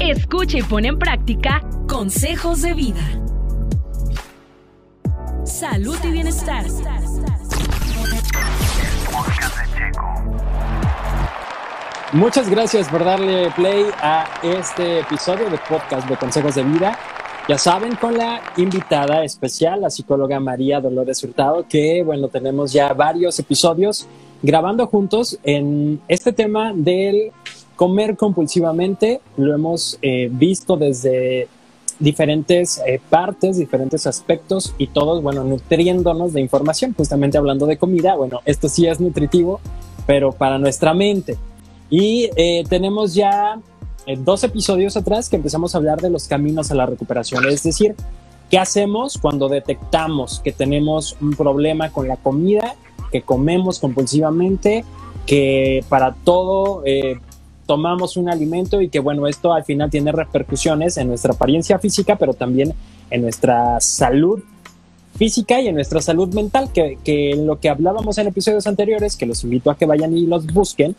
Escucha y pone en práctica consejos de vida. Salud y bienestar. Muchas gracias por darle play a este episodio de podcast de Consejos de Vida. Ya saben, con la invitada especial, la psicóloga María Dolores Hurtado, que bueno, tenemos ya varios episodios grabando juntos en este tema del comer compulsivamente. Lo hemos eh, visto desde diferentes eh, partes, diferentes aspectos y todos, bueno, nutriéndonos de información, justamente hablando de comida. Bueno, esto sí es nutritivo, pero para nuestra mente. Y eh, tenemos ya dos episodios atrás que empezamos a hablar de los caminos a la recuperación, es decir, ¿qué hacemos cuando detectamos que tenemos un problema con la comida, que comemos compulsivamente, que para todo eh, tomamos un alimento y que bueno, esto al final tiene repercusiones en nuestra apariencia física, pero también en nuestra salud física y en nuestra salud mental, que, que lo que hablábamos en episodios anteriores, que los invito a que vayan y los busquen,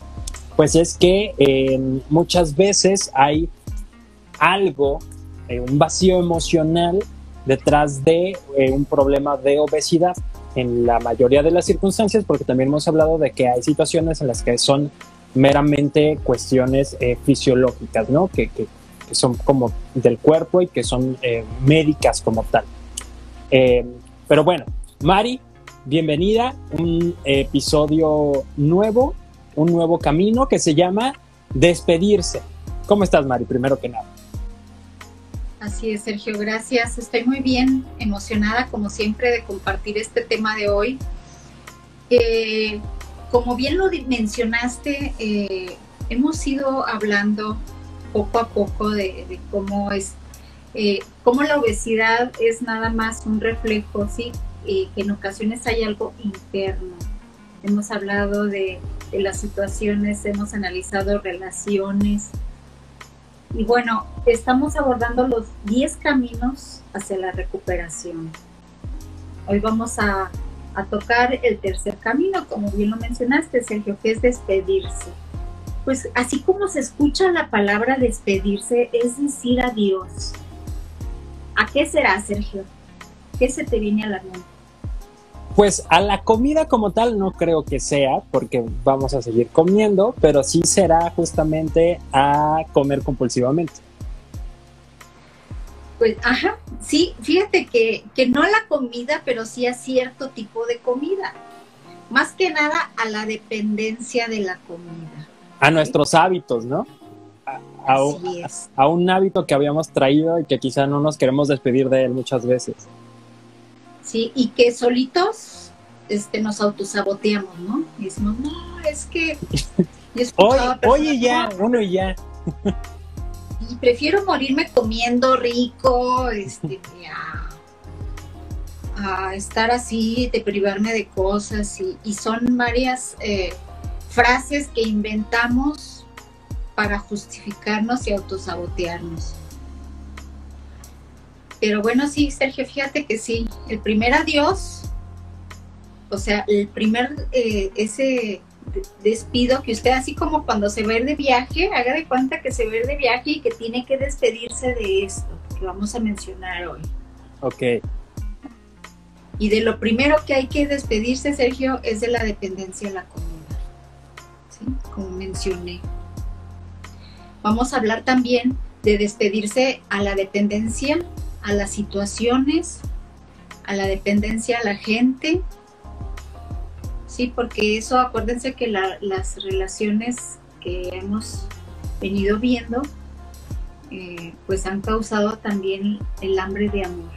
pues es que eh, muchas veces hay algo, eh, un vacío emocional detrás de eh, un problema de obesidad en la mayoría de las circunstancias, porque también hemos hablado de que hay situaciones en las que son meramente cuestiones fisiológicas, ¿no? Que, que, son como del cuerpo y que son médicas como tal. pero bueno, Mari, bienvenida, un episodio nuevo un nuevo camino que se llama despedirse. ¿Cómo estás, Mari? Primero que nada. Así es, Sergio, gracias. Estoy muy bien, emocionada como siempre de compartir este tema de hoy. Eh, como bien lo mencionaste, eh, hemos ido hablando poco a poco de, cómo es, eh, cómo la obesidad es nada más un reflejo, sí, que en ocasiones hay algo interno. Hemos hablado de las situaciones, hemos analizado relaciones. Y bueno, estamos abordando los 10 caminos hacia la recuperación. Hoy vamos a, a tocar el tercer camino, como bien lo mencionaste, Sergio, que es despedirse. Pues así como se escucha la palabra despedirse, es decir adiós. ¿A qué será, Sergio? ¿Qué se te viene a la mente? Pues a la comida como tal no creo que sea, porque vamos a seguir comiendo, pero sí será justamente a comer compulsivamente. Pues, ajá, sí, fíjate que, que no a la comida, pero sí a cierto tipo de comida. Más que nada a la dependencia de la comida. A nuestros hábitos, ¿no? A, a, un hábito que habíamos traído y que quizá no nos queremos despedir de él muchas veces. ¿sí? Y que solitos este, nos autosaboteamos, ¿no? Y decimos, no, es que... oye, ya, uno y ya. Y prefiero morirme comiendo rico, este, a, estar así, de privarme de cosas. Y, son varias eh, frases que inventamos para justificarnos y autosabotearnos. Pero bueno, sí, Sergio, fíjate que sí, el primer adiós, o sea, el primer, eh, ese despido que usted, así como cuando se va a ir de viaje, haga de cuenta que se va a ir de viaje y que tiene que despedirse de esto que vamos a mencionar hoy. Ok. Y de lo primero que hay que despedirse, Sergio, es de la dependencia de la comida. ¿sí? Como mencioné. Vamos a hablar también de despedirse a la dependencia a las situaciones, a la dependencia a la gente. Sí, porque eso, acuérdense que las relaciones que hemos venido viendo, eh, pues han causado también el hambre de amor.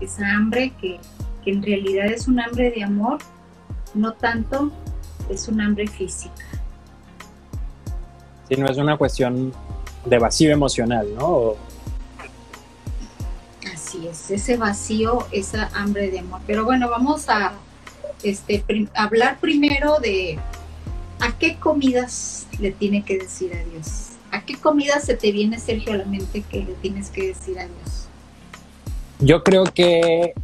Esa hambre que, que en realidad es un hambre de amor, no tanto es un hambre física. Sí, no es una cuestión de vacío emocional, ¿no? es, ese vacío, esa hambre de amor. Pero bueno, vamos a este, hablar primero de a qué comidas le tiene que decir adiós. ¿A qué comidas se te viene, Sergio, a la mente que le tienes que decir adiós? Yo creo que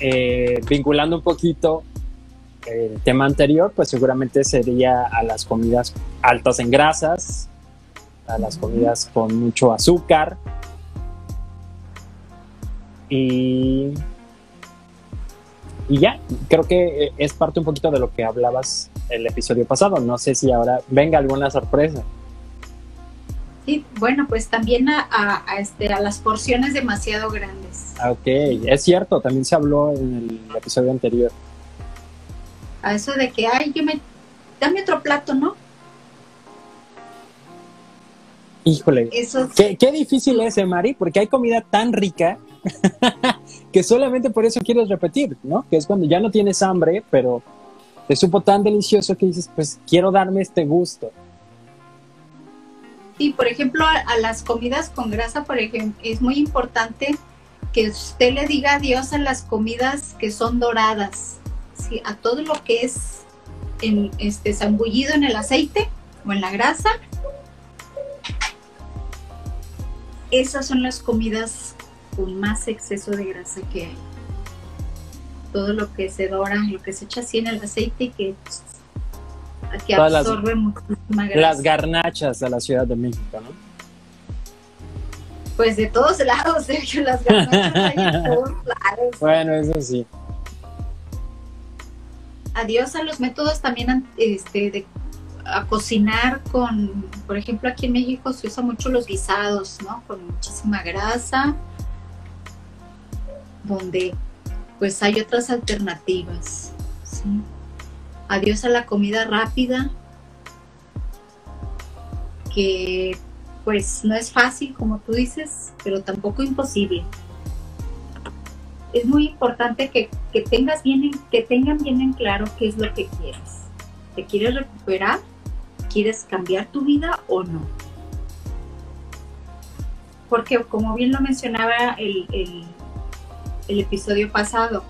eh, vinculando un poquito el tema anterior, pues seguramente sería a las comidas altas en grasas, a las comidas con mucho azúcar. Y, y ya, creo que eh, es parte un poquito de lo que hablabas el episodio pasado. No sé si ahora venga alguna sorpresa. Sí, bueno, pues también a, este, a las porciones demasiado grandes. Ah, ok, es cierto, también se habló en el episodio anterior. A eso de que, ay, yo me, dame otro plato, ¿no? Híjole, qué, difícil es, ¿eh, Mari, porque hay comida tan rica que solamente por eso quieres repetir, ¿no? Que es cuando ya no tienes hambre, pero te supo tan delicioso que dices, pues quiero darme este gusto. Sí, por ejemplo, a, las comidas con grasa, por ejemplo, es muy importante que usted le diga adiós a las comidas que son doradas, ¿sí? a todo lo que es en, este, zambullido en el aceite o en la grasa. Esas son las comidas con más exceso de grasa que hay. Todo lo que se dora, lo que se echa así en el aceite y que que absorbe muchísima grasa. Las garnachas de la Ciudad de México, ¿no? Pues de todos lados, Sergio, las garnachas hay de todos lados. Bueno, eso sí. Adiós a los métodos también este, de a cocinar con, por ejemplo, aquí en México se usa mucho los guisados, ¿no? Con muchísima grasa, donde pues hay otras alternativas, adiós a la comida rápida, que pues no es fácil como tú dices, pero tampoco imposible. Es muy importante que, tengas bien que tengan bien en claro qué es lo que quieres. ¿Te quieres recuperar? ¿Quieres cambiar tu vida o no? Porque como bien lo mencionaba el episodio pasado,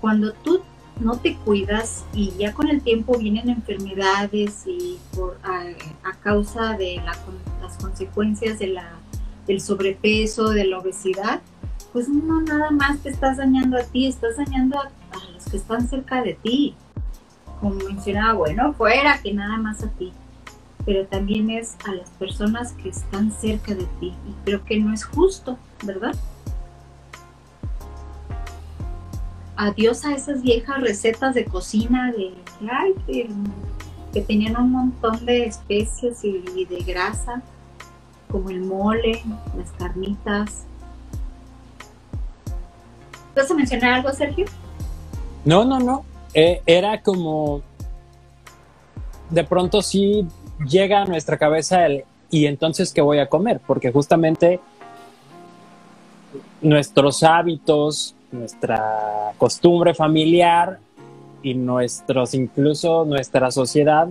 cuando tú no te cuidas y ya con el tiempo vienen enfermedades y por, a, causa de las consecuencias de la, del sobrepeso, de la obesidad, pues no nada más te estás dañando a ti, estás dañando a, los que están cerca de ti. Como mencionaba, bueno, fuera que nada más a ti, pero también es a las personas que están cerca de ti y creo que no es justo, ¿verdad? Adiós a esas viejas recetas de cocina de, que, tenían un montón de especias y, de grasa, como el mole, las carnitas. ¿Vas a mencionar algo, Sergio? No, no, no. Eh, era como, de pronto sí llega a nuestra cabeza el, y entonces, ¿qué voy a comer? Porque justamente nuestros hábitos, nuestra costumbre familiar y nuestros, incluso nuestra sociedad,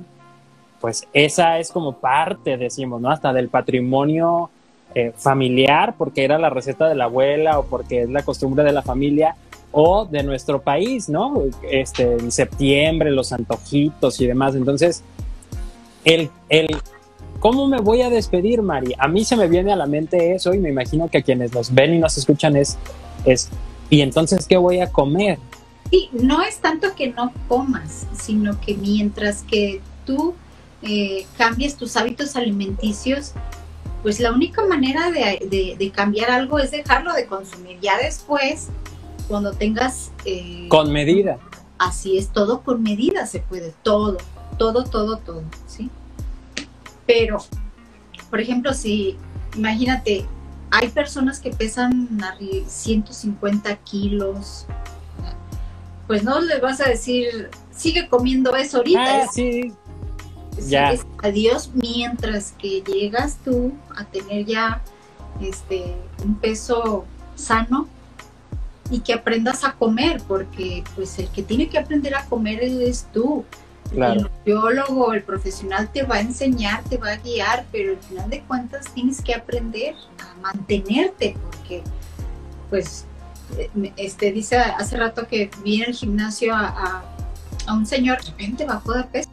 pues esa es como parte, decimos, ¿no? Hasta del patrimonio eh, familiar, porque era la receta de la abuela o porque es la costumbre de la familia o de nuestro país, ¿no? Este, en septiembre, los antojitos y demás. Entonces, el, el, ¿cómo me voy a despedir, Mari? A mí se me viene a la mente eso y me imagino que a quienes nos ven y nos escuchan es, es ¿Y entonces qué voy a comer? Sí, no es tanto que no comas, sino que mientras que tú eh, cambies tus hábitos alimenticios, pues la única manera de, cambiar algo es dejarlo de consumir. Ya después, cuando tengas... Eh, con medida. Así es, todo con medida se puede, todo, todo, todo, todo, ¿sí? Pero, por ejemplo, si, imagínate, hay personas que pesan 150 kilos, pues no les vas a decir, sigue comiendo eso ahorita. Ah, sí. Ya. adiós mientras que llegas tú a tener ya este un peso sano y que aprendas a comer, porque pues el que tiene que aprender a comer es tú. El biólogo, el profesional te va a enseñar, te va a guiar, pero al final de cuentas tienes que aprender a mantenerte, porque pues este dice hace rato que vi en el gimnasio a, un señor, de repente bajó de peso,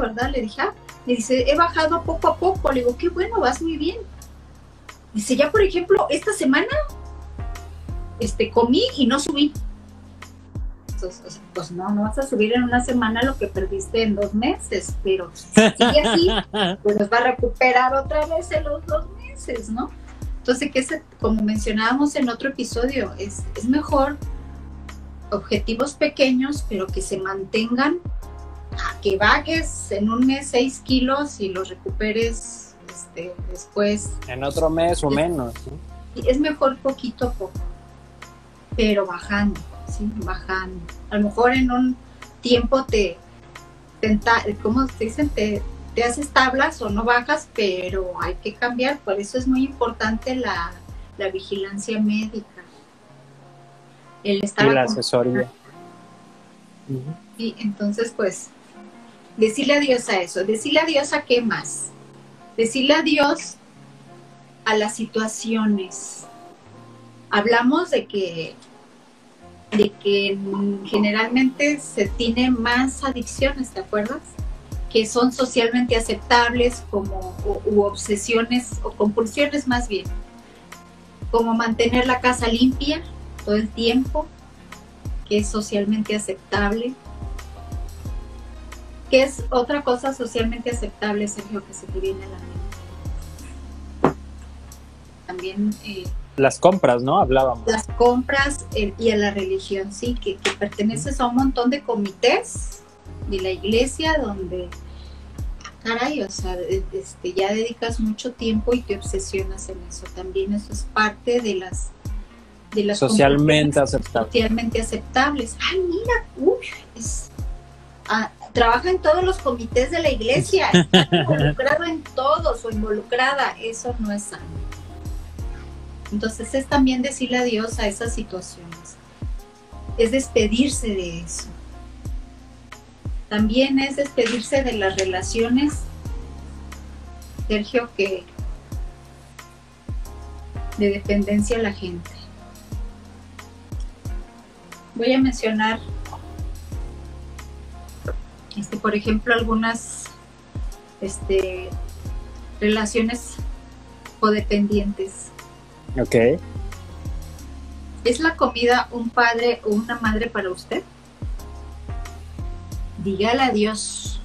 ¿verdad? Le dije, ah, me dice, he bajado poco a poco, le digo, qué bueno, vas muy bien. Dice, ya por ejemplo, esta semana este, comí y no subí. Entonces, pues no, no vas a subir en una semana lo que perdiste en dos meses, pero si sigue así, pues va a recuperar otra vez en los dos meses, ¿no? Entonces, que es, como mencionábamos en otro episodio, es, es mejor objetivos pequeños, pero que se mantengan a que bajes en un mes 6 kilos y los recuperes este, después. En otro mes o menos. Es mejor poquito a poco, pero bajando, ¿sí? Bajando. A lo mejor en un tiempo te, ¿cómo se dicen? Te, te haces tablas o no bajas, pero hay que cambiar. Por eso es muy importante la, la vigilancia médica. El estar y la asesoría. Y entonces, pues, decirle adiós a eso. Decirle adiós a qué más. Decirle adiós a las situaciones. Hablamos de que de que generalmente se tiene más adicciones, ¿te acuerdas? Que son socialmente aceptables como u obsesiones o compulsiones más bien, como mantener la casa limpia todo el tiempo, que es socialmente aceptable, ¿Qué es otra cosa socialmente aceptable, Sergio, que se te viene a la mente? También... Eh, las compras, ¿no? Hablábamos. Las compras eh, y a la religión, sí, que, que, perteneces a un montón de comités de la iglesia donde, caray, o sea, este, ya dedicas mucho tiempo y te obsesionas en eso. También eso es parte de las... De las socialmente aceptables. Socialmente aceptables. Ay, mira, uy, es... Ah, trabaja en todos los comités de la iglesia, involucrado en todos o involucrada, eso no es sano. Entonces es también decirle adiós a esas situaciones, es despedirse de eso. También es despedirse de las relaciones, Sergio, que de dependencia a la gente. Voy a mencionar este, por ejemplo, algunas este, relaciones codependientes. Ok. ¿Es la comida un padre o una madre para usted? Dígale adiós.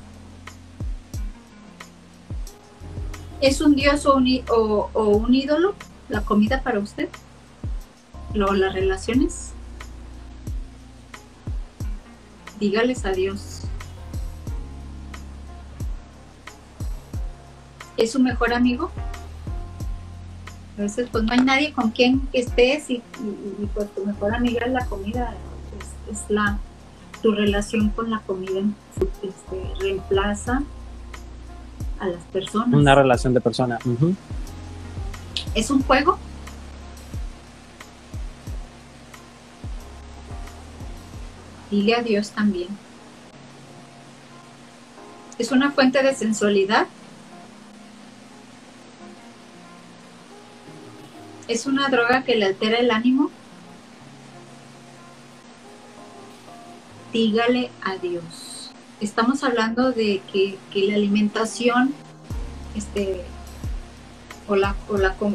¿Es un dios o un, o, un ídolo la comida para usted? ¿O las relaciones? Dígales adiós. es su mejor amigo. Veces pues no hay nadie con quien estés y, pues tu mejor amiga es la comida, es, la tu relación con la comida este, reemplaza a las personas. Una relación de persona. ¿Es un juego? Dile a Dios también. ¿Es una fuente de sensualidad? ¿Es una droga que le altera el ánimo? Dígale adiós. Estamos hablando de que, la alimentación, este, o, la,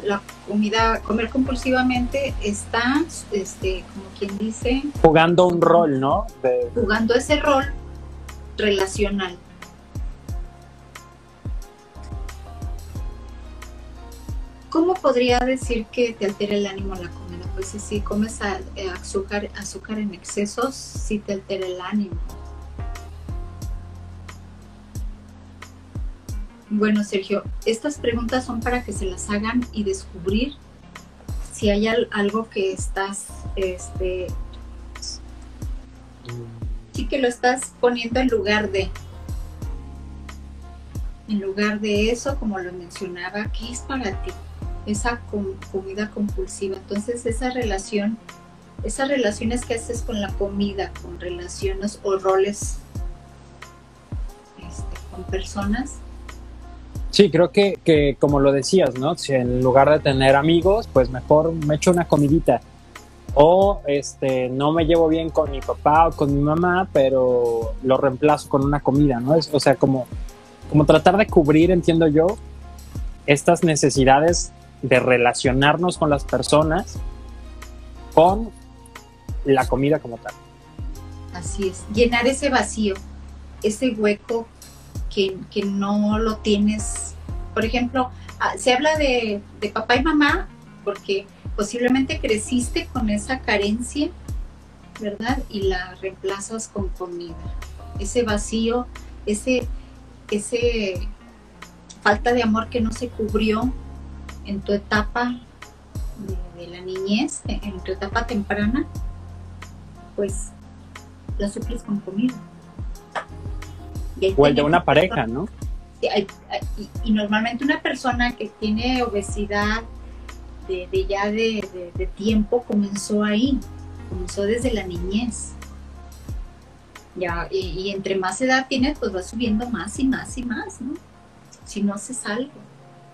la, comida, comer compulsivamente está, este, como quien dice... Jugando un rol, ¿no? Jugando ese rol relacional. ¿Cómo podría decir que te altera el ánimo la comida? Pues si, comes eh, azúcar, azúcar en excesos, sí te altera el ánimo. Bueno, Sergio, estas preguntas son para que se las hagan y descubrir si hay algo que estás, este, sí que lo estás poniendo en lugar de, en lugar de eso, como lo mencionaba, ¿qué es para ti? Esa comida compulsiva. Entonces esa relación, esas relaciones que haces con la comida, con relaciones o roles este, con personas. Sí, creo que, que, como lo decías, ¿no? Si en lugar de tener amigos, pues mejor me echo una comidita. O este, no me llevo bien con mi papá o con mi mamá, pero lo reemplazo con una comida, ¿no? Es, o sea, como, como tratar de cubrir, entiendo yo, estas necesidades de relacionarnos con las personas con la comida como tal. Así es, llenar ese vacío, ese hueco que, que no lo tienes. Por ejemplo, ah, se habla de, de papá y mamá porque posiblemente creciste con esa carencia, ¿verdad? Y la reemplazas con comida. Ese vacío, ese, ese falta de amor que no se cubrió en tu etapa de, la niñez, en tu etapa temprana, pues la suples con comida. o el de una pareja, ¿no? y, normalmente una persona que tiene obesidad de, ya de, tiempo comenzó ahí, comenzó desde la niñez. Ya, y, entre más edad tiene, pues va subiendo más y más y más, ¿no? Si no haces algo.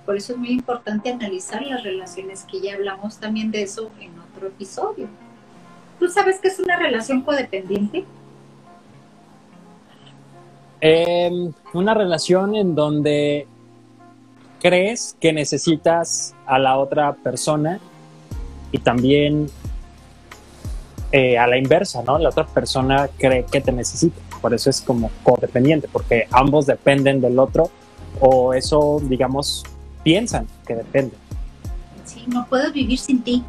Por eso es muy importante analizar las relaciones, que ya hablamos también de eso en otro episodio. ¿Tú sabes qué es una relación codependiente? Em, una relación en donde crees que necesitas a la otra persona y también eh, a la inversa, ¿no? La otra persona cree que te necesita. Por eso es como codependiente, porque ambos dependen del otro o eso, digamos, piensan que dependen. Sí, no puedo vivir sin ti.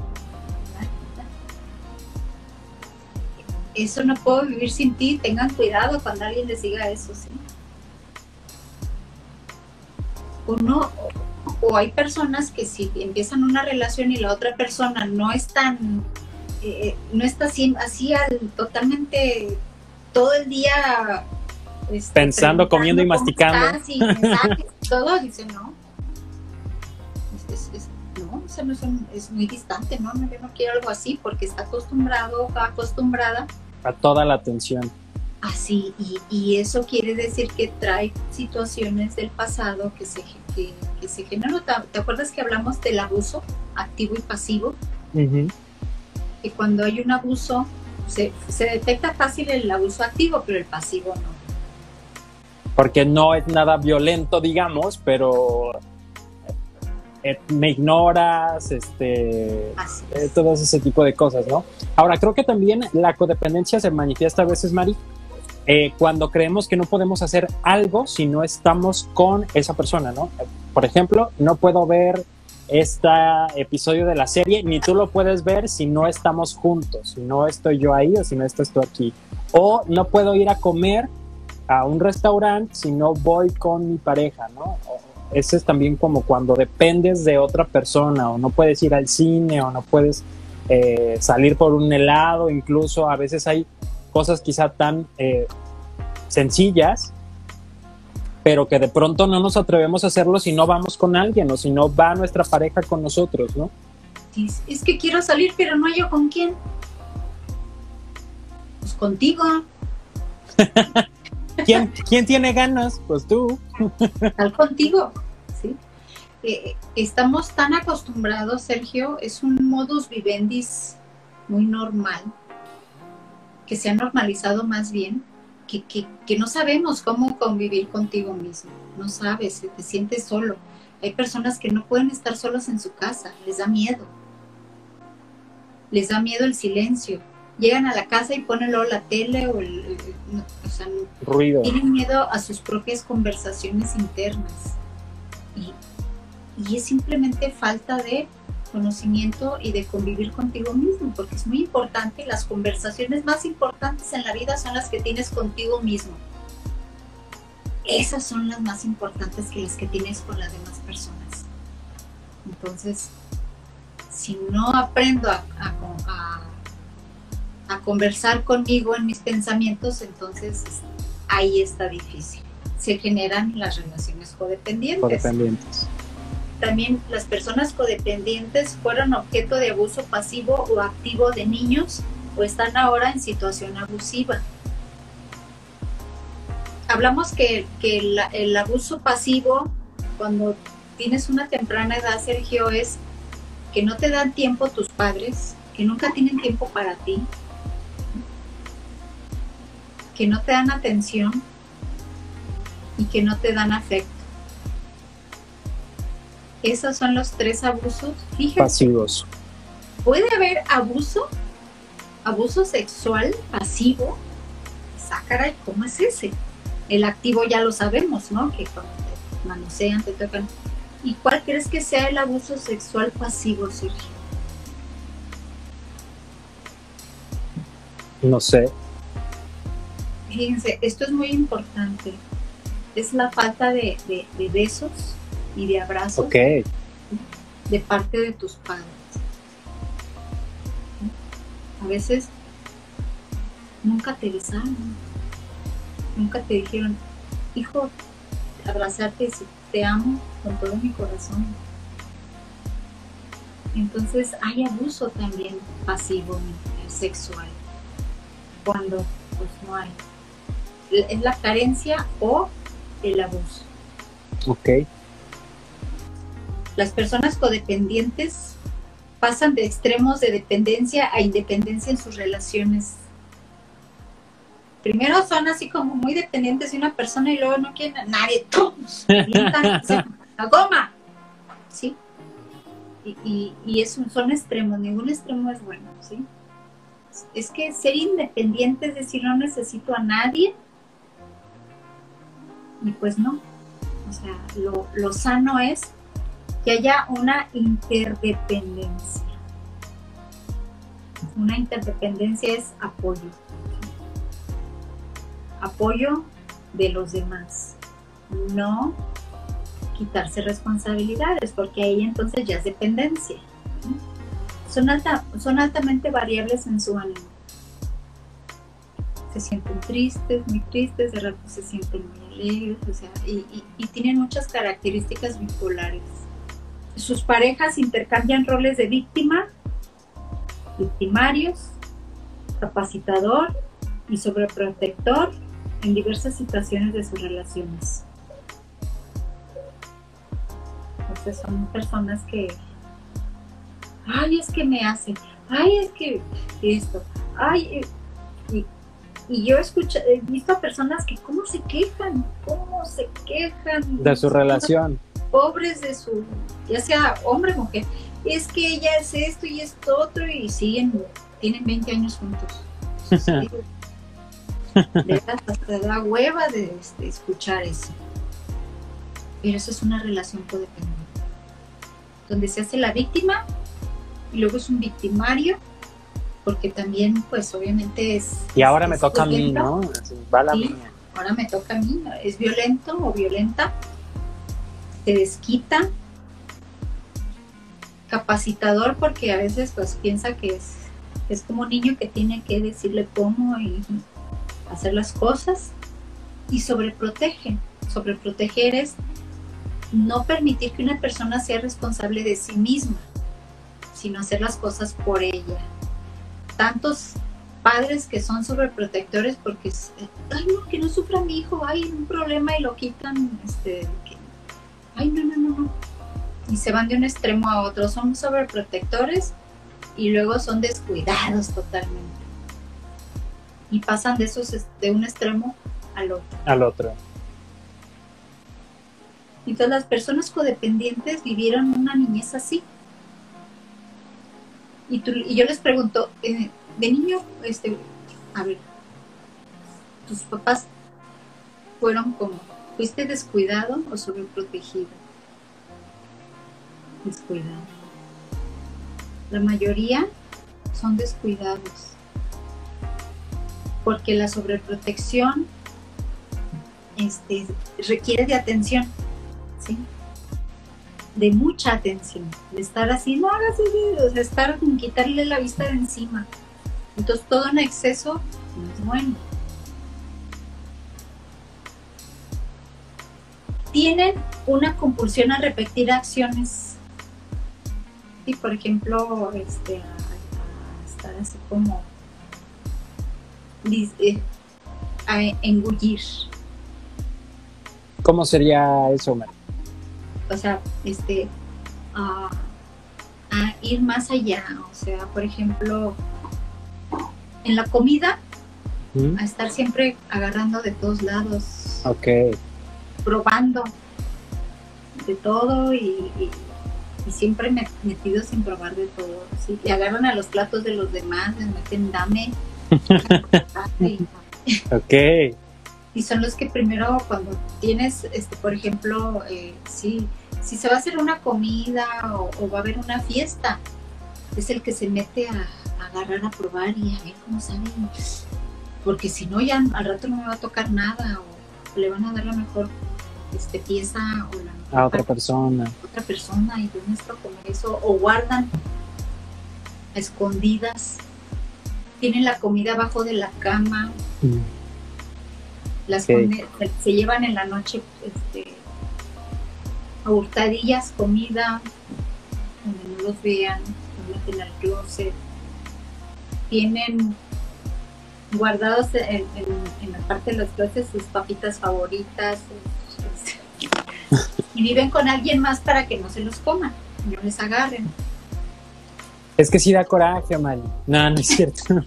eso no puedo vivir sin ti, tengan cuidado cuando alguien les diga eso, ¿sí? O no, o hay personas que si empiezan una relación y la otra persona no es tan, eh, no está así, así al, totalmente todo el día este, pensando, comiendo y masticando. todo, dice, no. No, eso no es, es, muy distante, ¿no? Yo no quiero algo así porque está acostumbrado, acostumbrada a toda la atención. Así, y, y, eso quiere decir que trae situaciones del pasado que se, que, se generan. ¿Te acuerdas que hablamos del abuso activo y pasivo? Que cuando hay un abuso, se, se detecta fácil el abuso activo, pero el pasivo no. Porque no es nada violento, digamos, pero eh, me ignoras, este, eh, todo ese tipo de cosas, ¿no? Ahora, creo que también la codependencia se manifiesta a veces, Mari, eh, cuando creemos que no podemos hacer algo si no estamos con esa persona, ¿no? Por ejemplo, no puedo ver este episodio de la serie, ni tú lo puedes ver si no estamos juntos, si no estoy yo ahí o si no estás tú aquí. O no puedo ir a comer a un restaurante si no voy con mi pareja, ¿no? Ese es también como cuando dependes de otra persona o no puedes ir al cine o no puedes eh, salir por un helado, incluso a veces hay cosas quizá tan eh, sencillas, pero que de pronto no nos atrevemos a hacerlo si no vamos con alguien o si no va nuestra pareja con nosotros, ¿no? Es que quiero salir, pero no hay yo con quién. Pues contigo. ¿Quién, ¿Quién, tiene ganas? Pues tú. Al contigo estamos tan acostumbrados, Sergio, es un modus vivendi muy normal, que se ha normalizado más bien, que, que, no sabemos cómo convivir contigo mismo, no sabes, te sientes solo. Hay personas que no pueden estar solos en su casa, les da miedo, les da miedo el silencio. Llegan a la casa y ponen luego la tele o el, ruido. Tienen miedo a sus propias conversaciones internas. Y, y es simplemente falta de conocimiento y de convivir contigo mismo, porque es muy importante, las conversaciones más importantes en la vida son las que tienes contigo mismo. Esas son las más importantes que las que tienes con las demás personas. Entonces, si no aprendo a, a, a conversar conmigo en mis pensamientos, entonces ahí está difícil. Se generan las relaciones codependientes. Codependientes. También las personas codependientes fueron objeto de abuso pasivo o activo de niños o están ahora en situación abusiva. Hablamos que, el, abuso pasivo, cuando tienes una temprana edad, Sergio, es que no te dan tiempo tus padres, que nunca tienen tiempo para ti, que no te dan atención y que no te dan afecto. Esos son los tres abusos. Pasivos. Puede haber abuso, abuso sexual pasivo, ah, caray, ¿cómo es ese? El activo ya lo sabemos, ¿no? Que cuando te manosean, te tocan. ¿Y cuál crees que sea el abuso sexual pasivo, Sergio? No sé. Fíjense, esto es muy importante. Es la falta de, besos y de abrazos de parte de tus padres. A veces nunca te besaron, nunca te dijeron, hijo, abrazarte y te amo con todo mi corazón. Entonces hay abuso también pasivo sexual cuando pues no hay. Es la carencia o el abuso. Ok. Las personas codependientes pasan de extremos de dependencia a independencia en sus relaciones. Primero son así como muy dependientes de una persona y luego no quieren a nadie. La goma. ¿Sí? Y, y, son extremos, ningún extremo es bueno, ¿sí? Es que ser independiente es decir, no necesito a nadie. Y pues no. O sea, lo, sano es que haya una interdependencia. Una interdependencia es apoyo. Apoyo de los demás. No quitarse responsabilidades, porque ahí entonces ya es dependencia. Son, son altamente variables en su ánimo. Se sienten tristes, muy tristes, de rato se sienten muy alegres, o sea, y, y tienen muchas características bipolares sus parejas intercambian roles de víctima, victimarios, capacitador y sobreprotector en diversas situaciones de sus relaciones. Entonces son personas que, ay, es que me hacen, ay, es que esto, ay, y, y yo escucho, he visto a personas que cómo se quejan, cómo se quejan de su relación pobres de su, ya sea hombre o mujer, es que ella es esto y esto otro y siguen, tienen 20 años juntos. hasta da hueva de, este, escuchar eso. Pero eso es una relación codependiente. Donde se hace la víctima y luego es un victimario, porque también, pues obviamente es. Y ahora me toca a mí, ¿no? Va la Ahora me toca a mí, es violento o violenta te desquita, capacitador porque a veces pues piensa que es, es como un niño que tiene que decirle cómo y hacer las cosas y sobreprotege. Sobreproteger es no permitir que una persona sea responsable de sí misma, sino hacer las cosas por ella. Tantos padres que son sobreprotectores porque, ay no, que no sufra mi hijo, hay un problema y lo quitan, este, ay, no, no, no, no. Y se van de un extremo a otro, son sobreprotectores y luego son descuidados totalmente. Y pasan de, esos, de un extremo al otro. Al otro. Todas las personas codependientes vivieron una niñez así. Y, y yo les pregunto, eh, de niño, este, a ver, tus papás fueron como ¿Fuiste descuidado o sobreprotegido? Descuidado. La mayoría son descuidados. Porque la sobreprotección este, requiere de atención. ¿sí? De mucha atención. De estar así, no hagas eso, de estar quitarle la vista de encima. Entonces todo en exceso no es bueno. tienen una compulsión a repetir acciones. Y por ejemplo, este, a, estar así como eh, a engullir. ¿Cómo sería eso, Mar? O sea, este, a, ir más allá. O sea, por ejemplo, en la comida, ¿Mm? a estar siempre agarrando de todos lados. Ok probando de todo y, siempre metidos sin probar de todo. ¿sí? Y agarran a los platos de los demás, les meten dame. Ok. Y son los que primero cuando tienes, este, por ejemplo, eh, sí, si se va a hacer una comida o, o va a haber una fiesta, es el que se mete a, a agarrar a probar y a ver cómo sabe. Porque si no, ya al rato no me va a tocar nada o le van a dar la mejor este, pieza o la mejor A otra persona. otra persona y yo necesito comer eso. O guardan a escondidas. Tienen la comida abajo de la cama. Mm. Las Ok. esconde- se llevan en la noche este, a hurtadillas, comida, donde no los vean, lo meten al closet. Tienen guardados en, en- en la parte de los closets sus papitas favoritas. sus- sus- y viven con alguien más para que no se los coman, no les agarren. Es que sí da coraje, Mari. No, no es cierto.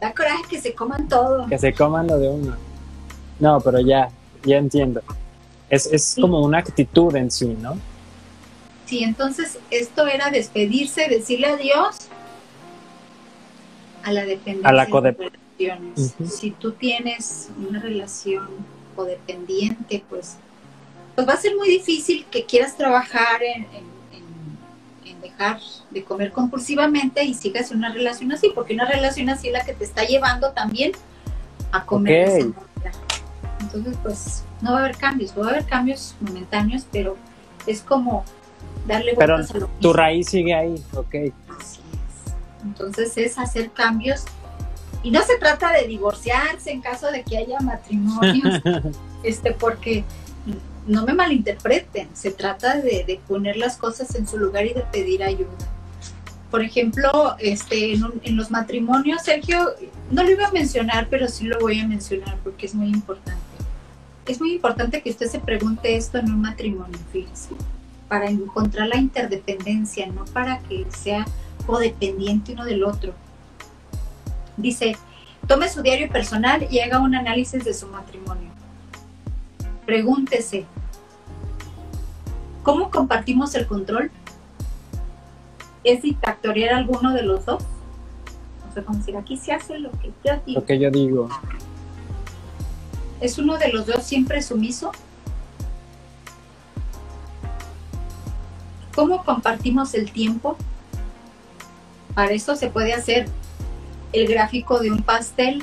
Da coraje que se coman todo. que se coman lo de uno. No, pero ya, ya entiendo. Es, es Sí. como una actitud en sí, ¿no? Sí, entonces esto era despedirse, decirle adiós a la dependencia. A la de codep- las relaciones. Si tú tienes una relación codependiente, pues, pues va a ser muy difícil que quieras trabajar en- en dejar de comer compulsivamente y sigas una relación así, porque una relación así es la que te está llevando también a comer. de esa Ok. manera. Entonces, pues, no va a haber cambios, va a haber cambios momentáneos, pero es como darle Pero vueltas a lo Tu mismo. raíz sigue ahí, ok. Así es. Entonces es hacer cambios. Y no se trata de divorciarse en caso de que haya matrimonios, este, porque no me malinterpreten, se trata de, de poner las cosas en su lugar y de pedir ayuda. Por ejemplo, este, en, en los matrimonios, Sergio, no lo iba a mencionar, pero sí lo voy a mencionar porque es muy importante. Es muy importante que usted se pregunte esto en un matrimonio, fíjese, para encontrar la interdependencia, no para que sea codependiente uno del otro. Dice, tome su diario personal y haga un análisis de su matrimonio. Pregúntese, ¿cómo compartimos el control? ¿Es dictatorial alguno de los dos? O sea, como decir, aquí se hace lo que yo digo. Lo que yo digo. ¿Es uno de los dos siempre sumiso? ¿Cómo compartimos el tiempo? Para eso se puede hacer el gráfico de un pastel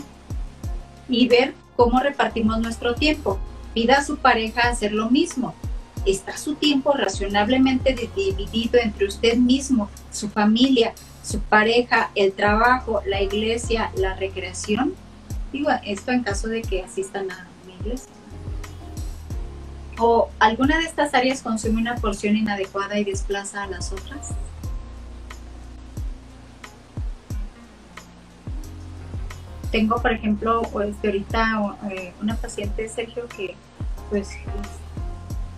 y ver cómo repartimos nuestro tiempo. Pida a su pareja hacer lo mismo. ¿Está su tiempo razonablemente di- dividido entre usted mismo, su familia, su pareja, el trabajo, la iglesia, la recreación? Digo, esto en caso de que asistan a una iglesia. ¿O alguna de estas áreas consume una porción inadecuada y desplaza a las otras? Tengo, por ejemplo, de ahorita eh, una paciente, Sergio, que pues es-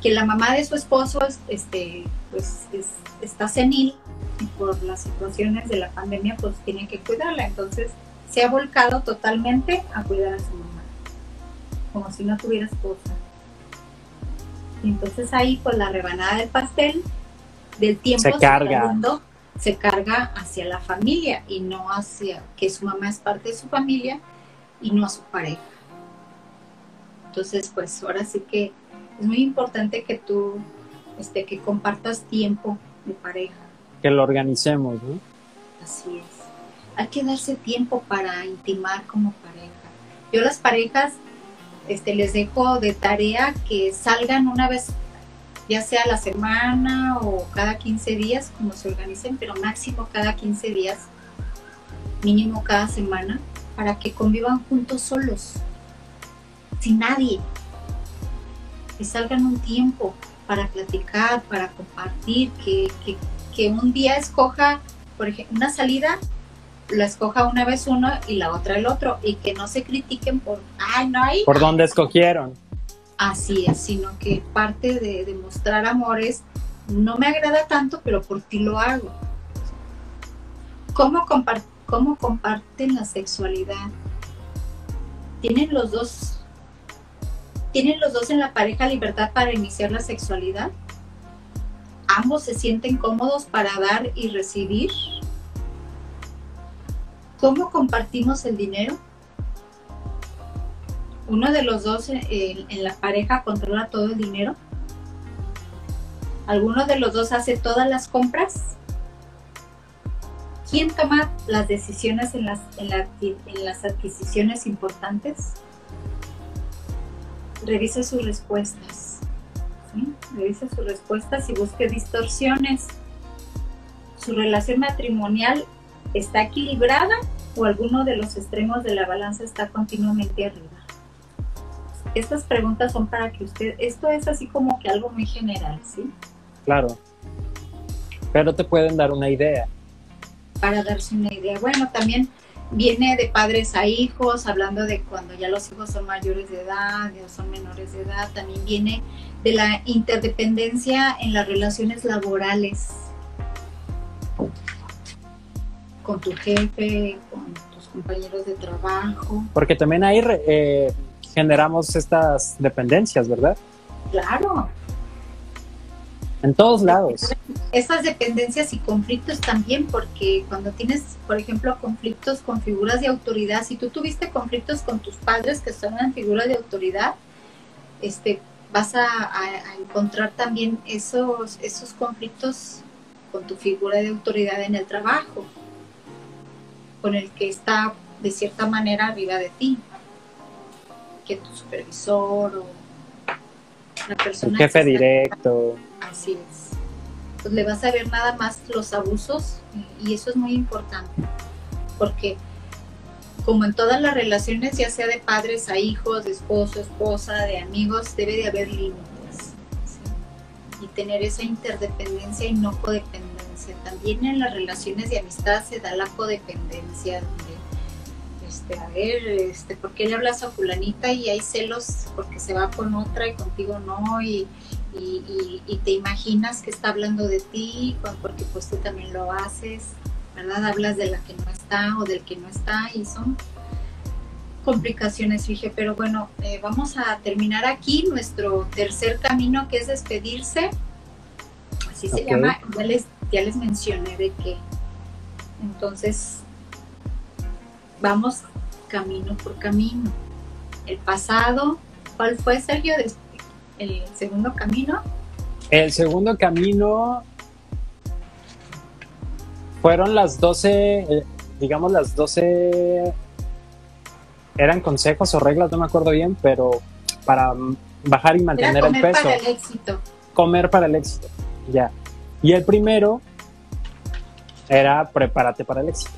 que la mamá de su esposo es- este, pues, es- está senil y por las situaciones de la pandemia pues tiene que cuidarla. Entonces se ha volcado totalmente a cuidar a su mamá, como si no tuviera esposa. Y entonces ahí pues la rebanada del pastel del tiempo Se carga. yendo- se carga hacia la familia y no hacia que su mamá es parte de su familia y no a su pareja. Entonces pues ahora sí que es muy importante que tú este que compartas tiempo de pareja. Que lo organicemos, ¿no? Así es. Hay que darse tiempo para intimar como pareja. Yo las parejas este, les dejo de tarea que salgan una vez, ya sea a la semana o cada 15 días, como se organicen, pero máximo cada 15 días, mínimo cada semana, para que convivan juntos solos, sin nadie. Que salgan un tiempo para platicar, para compartir, que, que que un día escoja, por ejemplo, una salida, la escoja una vez uno y la otra el otro, y que no se critiquen por, ay, no hay. ¿Por dónde escogieron? Así es, sino que parte de demostrar amor es, no me agrada tanto, pero por ti lo hago. ¿Cómo, compar- cómo comparten la sexualidad? ¿Tienen los dos, tienen los dos en la pareja libertad para iniciar la sexualidad? ambos se sienten cómodos para dar y recibir. ¿Cómo compartimos el dinero? ¿Uno de los dos en, en la pareja controla todo el dinero? ¿Alguno de los dos hace todas las compras? ¿Quién toma las decisiones en las, en, las adquisiciones importantes? Revise sus respuestas. ¿sí? Revise sus respuestas y busque distorsiones. ¿Su relación matrimonial está equilibrada o alguno de los extremos de la balanza está continuamente arriba? Estas preguntas son para que usted, esto es así como que algo muy general, ¿sí? Claro. Pero te pueden dar una idea. Para darse una idea. Bueno, también viene de padres a hijos, hablando de cuando ya los hijos son mayores de edad, ya son menores de edad. También viene de la interdependencia en las relaciones laborales. Con tu jefe, con tus compañeros de trabajo. Porque también ahí eh, generamos estas dependencias, ¿verdad? Claro, en todos lados. Esas dependencias y conflictos también, porque cuando tienes, por ejemplo, conflictos con figuras de autoridad, si tú tuviste conflictos con tus padres que son una figura de autoridad, este, vas a, encontrar también esos, esos conflictos con tu figura de autoridad en el trabajo, con el que está de cierta manera arriba de ti, que tu supervisor o la persona. El jefe directo. Así es. Pues le vas a ver nada más los abusos y eso es muy importante, porque como en todas las relaciones, ya sea de padres a hijos, de esposo, esposa, de amigos, debe de haber límites y tener esa interdependencia y no codependencia. También en las relaciones de amistad se da la codependencia. este, a ver, este, ¿por qué le hablas a fulanita y hay celos porque se va con otra y contigo no? Y, y, te imaginas que está hablando de ti, porque pues tú también lo haces, ¿verdad? Hablas de la que no está o del que no está y son complicaciones, dije, pero bueno, eh, vamos a terminar aquí nuestro tercer camino que es despedirse, así se llama, ya les, ya les mencioné de qué. Entonces, vamos camino por camino. El pasado, ¿cuál fue Sergio? El segundo camino? El segundo camino fueron las 12, eh, digamos las 12, eran consejos o reglas, no me acuerdo bien, pero para bajar y mantener el peso. Comer para el éxito. Comer para el éxito, ya. Y el primero era prepárate para el éxito.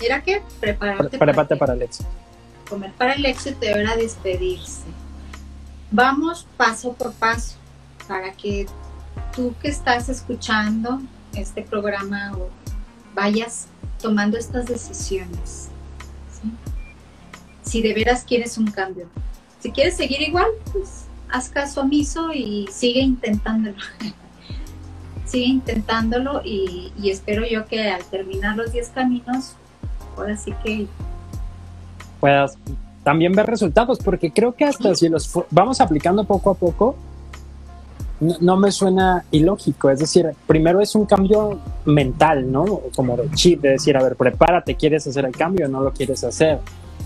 ¿Era qué? Prepárate, prepárate para el éxito. Comer para el éxito era despedirse. Vamos paso por paso para que tú que estás escuchando este programa vayas tomando estas decisiones. Si de veras quieres un cambio. Si quieres seguir igual, pues haz caso omiso y sigue intentándolo. sigue intentándolo y, y, espero yo que al terminar los 10 caminos, ahora sí que puedas también ver resultados, porque creo que hasta si los vamos aplicando poco a poco, no, me suena ilógico. Es decir, primero es un cambio mental, ¿no? Como de chip, de decir, a ver, prepárate, ¿quieres hacer el cambio o no lo quieres hacer?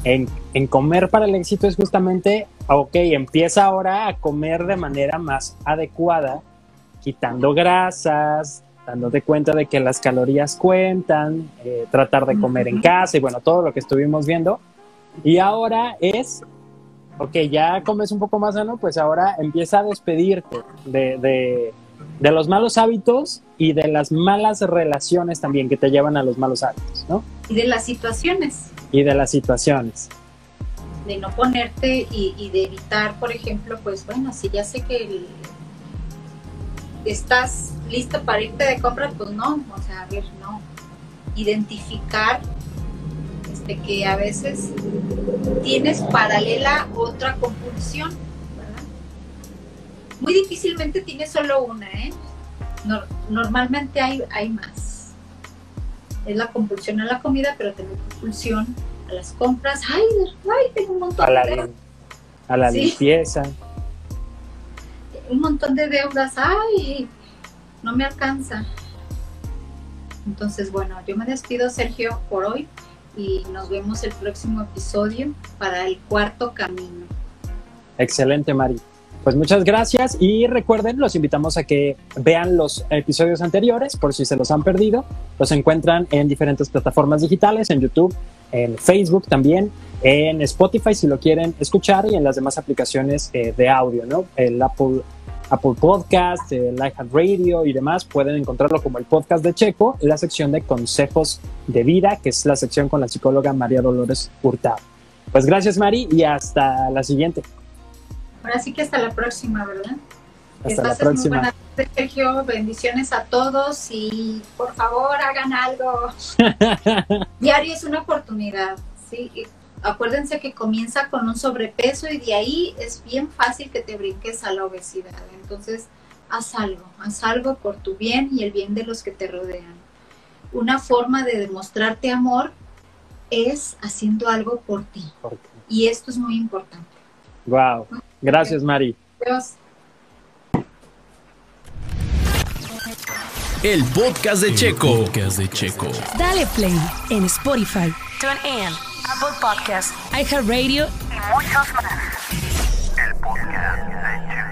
En, en, comer para el éxito es justamente, ok, empieza ahora a comer de manera más adecuada, quitando grasas, dándote cuenta de que las calorías cuentan, eh, tratar de comer en casa y bueno, todo lo que estuvimos viendo y ahora es, ok, ya comes un poco más sano, pues ahora empieza a despedirte de, los malos hábitos y de las malas relaciones también que te llevan a los malos hábitos, ¿no? Y de las situaciones. Y de las situaciones. De no ponerte y, de evitar, por ejemplo, pues bueno, si ya sé que estás listo para irte de compras, pues no, o sea, a ver, no. Identificar que a veces tienes paralela otra compulsión, Muy difícilmente tienes solo una, ¿eh? normalmente hay, hay más. Es la compulsión a la comida, pero tengo compulsión a las compras. Ay, tengo un montón a la, de A la limpieza. Un montón de deudas. Ay, no me alcanza. Entonces, bueno, yo me despido, Sergio, por hoy y nos vemos el próximo episodio para el cuarto camino. Excelente, Mari. Pues muchas gracias y recuerden, los invitamos a que vean los episodios anteriores por si se los han perdido. Los encuentran en diferentes plataformas digitales, en YouTube, en Facebook también, en Spotify si lo quieren escuchar y en las demás aplicaciones eh, de audio, ¿no? El Apple, Apple Podcast, el Radio y demás, pueden encontrarlo como el podcast de Checo, la sección de consejos de vida, que es la sección con la psicóloga María Dolores Hurtado. Pues gracias Mari y hasta la siguiente. Ahora sí que hasta la próxima, ¿verdad? Hasta la próxima. Muy buenas Sergio. Bendiciones a todos y por favor hagan algo. Diario es una oportunidad, ¿sí? acuérdense que comienza con un sobrepeso y de ahí es bien fácil que te brinques a la obesidad. Entonces, haz algo, haz algo por tu bien y el bien de los que te rodean. Una forma de demostrarte amor es haciendo algo por ti. Y esto es muy importante. Wow. Gracias, Mari. Dios. El podcast de Checo. podcast de Checo. Dale play en Spotify, TuneIn, Apple Podcasts, iHeartRadio y muchos más. El podcast.